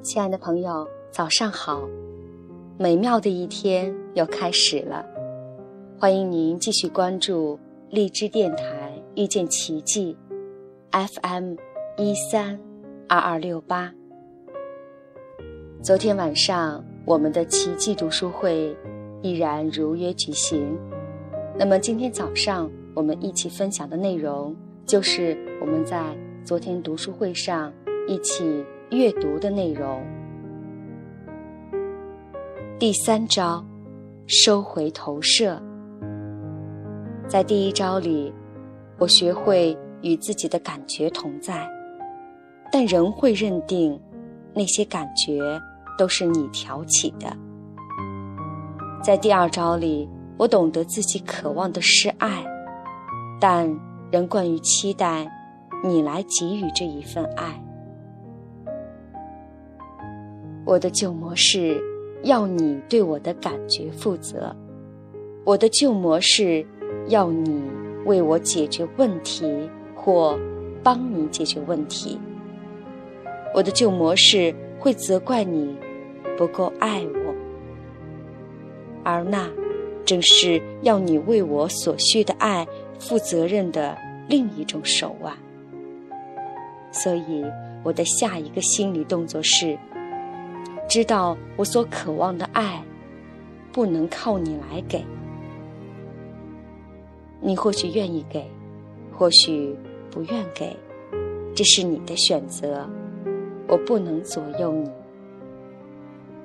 亲爱的朋友，早上好！美妙的一天又开始了，欢迎您继续关注荔枝电台遇见奇迹 FM 一三二二六八。昨天晚上，我们的奇迹读书会依然如约举行。那么今天早上，我们一起分享的内容就是我们在昨天读书会上一起。阅读的内容。第三招，收回投射。在第一招里，我学会与自己的感觉同在，但仍会认定那些感觉都是你挑起的。在第二招里，我懂得自己渴望的是爱，但仍惯于期待你来给予这一份爱。我的旧模式要你对我的感觉负责，我的旧模式要你为我解决问题或帮你解决问题。我的旧模式会责怪你不够爱我，而那正是要你为我所需的爱负责任的另一种手腕。所以，我的下一个心理动作是。知道我所渴望的爱，不能靠你来给。你或许愿意给，或许不愿给，这是你的选择，我不能左右你。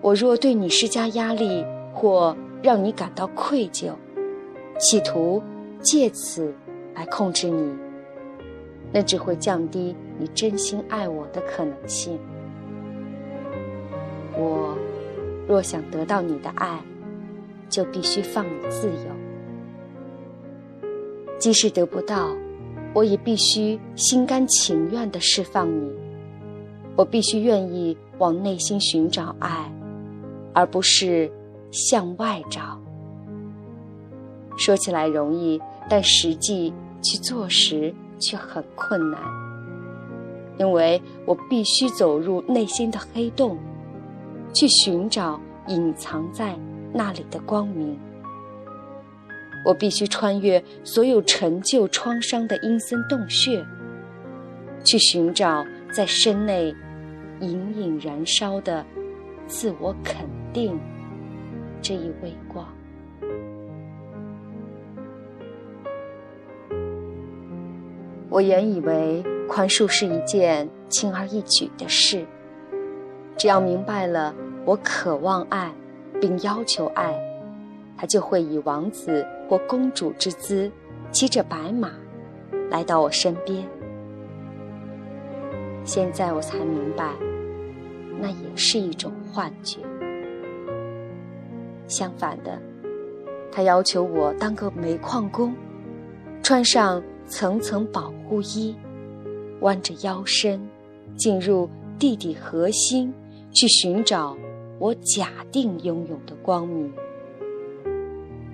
我若对你施加压力，或让你感到愧疚，企图借此来控制你，那只会降低你真心爱我的可能性。若想得到你的爱，就必须放你自由。即使得不到，我也必须心甘情愿地释放你。我必须愿意往内心寻找爱，而不是向外找。说起来容易，但实际去做时却很困难，因为我必须走入内心的黑洞。去寻找隐藏在那里的光明。我必须穿越所有陈旧创伤的阴森洞穴，去寻找在身内隐隐燃烧的自我肯定这一微光。我原以为宽恕是一件轻而易举的事。只要明白了我渴望爱，并要求爱，他就会以王子或公主之姿，骑着白马，来到我身边。现在我才明白，那也是一种幻觉。相反的，他要求我当个煤矿工，穿上层层保护衣，弯着腰身，进入地底核心。去寻找我假定拥有的光明，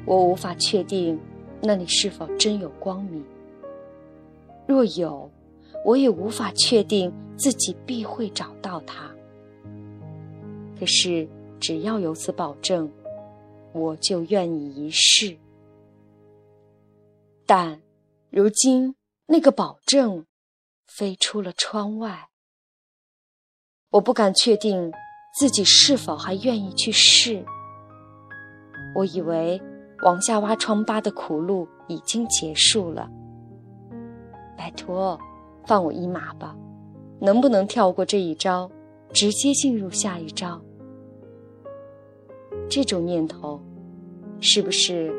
我无法确定那里是否真有光明。若有，我也无法确定自己必会找到它。可是，只要有此保证，我就愿意一试。但，如今那个保证飞出了窗外。我不敢确定自己是否还愿意去试。我以为往下挖疮疤的苦路已经结束了。拜托，放我一马吧！能不能跳过这一招，直接进入下一招？这种念头是不是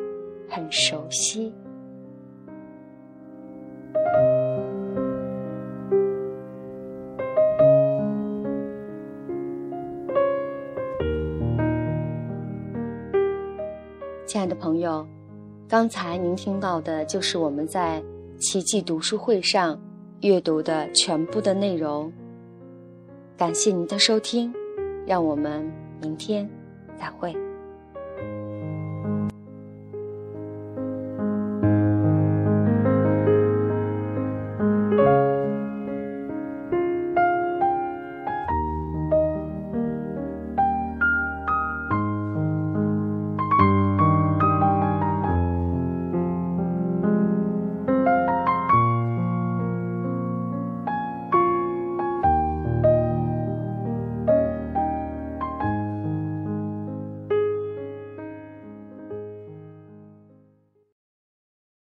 很熟悉？亲爱的朋友，刚才您听到的就是我们在奇迹读书会上阅读的全部的内容。感谢您的收听，让我们明天再会。